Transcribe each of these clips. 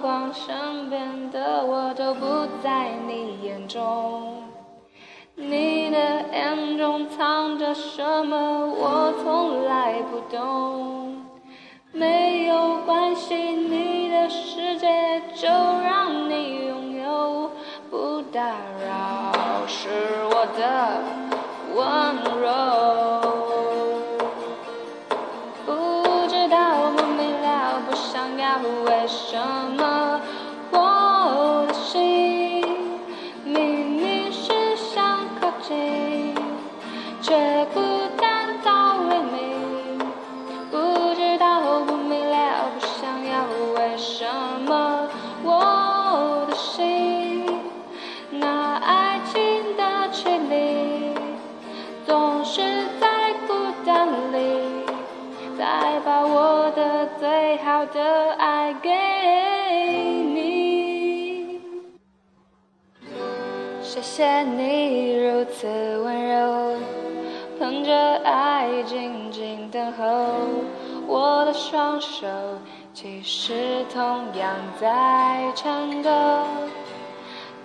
光，身边的我都不在你眼中。你的眼中藏着什么？我从来不懂。没有关系，你的世界就让你拥有，不打扰是我的温柔。为什么？我的心明明是想靠近，却孤最好的爱给你。谢谢你如此温柔，捧着爱静静等候。我的双手其实同样在颤抖。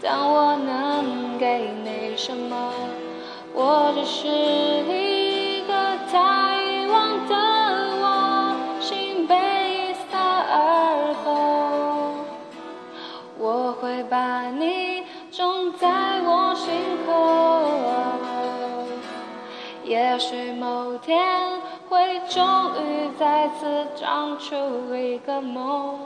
但我能给你什么，我只是你种在我心口，也许某天会终于再次长出一个梦。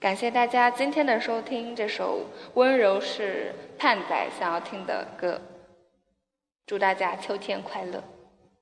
感谢大家今天的收听，这首《温柔》是盼仔想要听的歌。祝大家秋天快乐！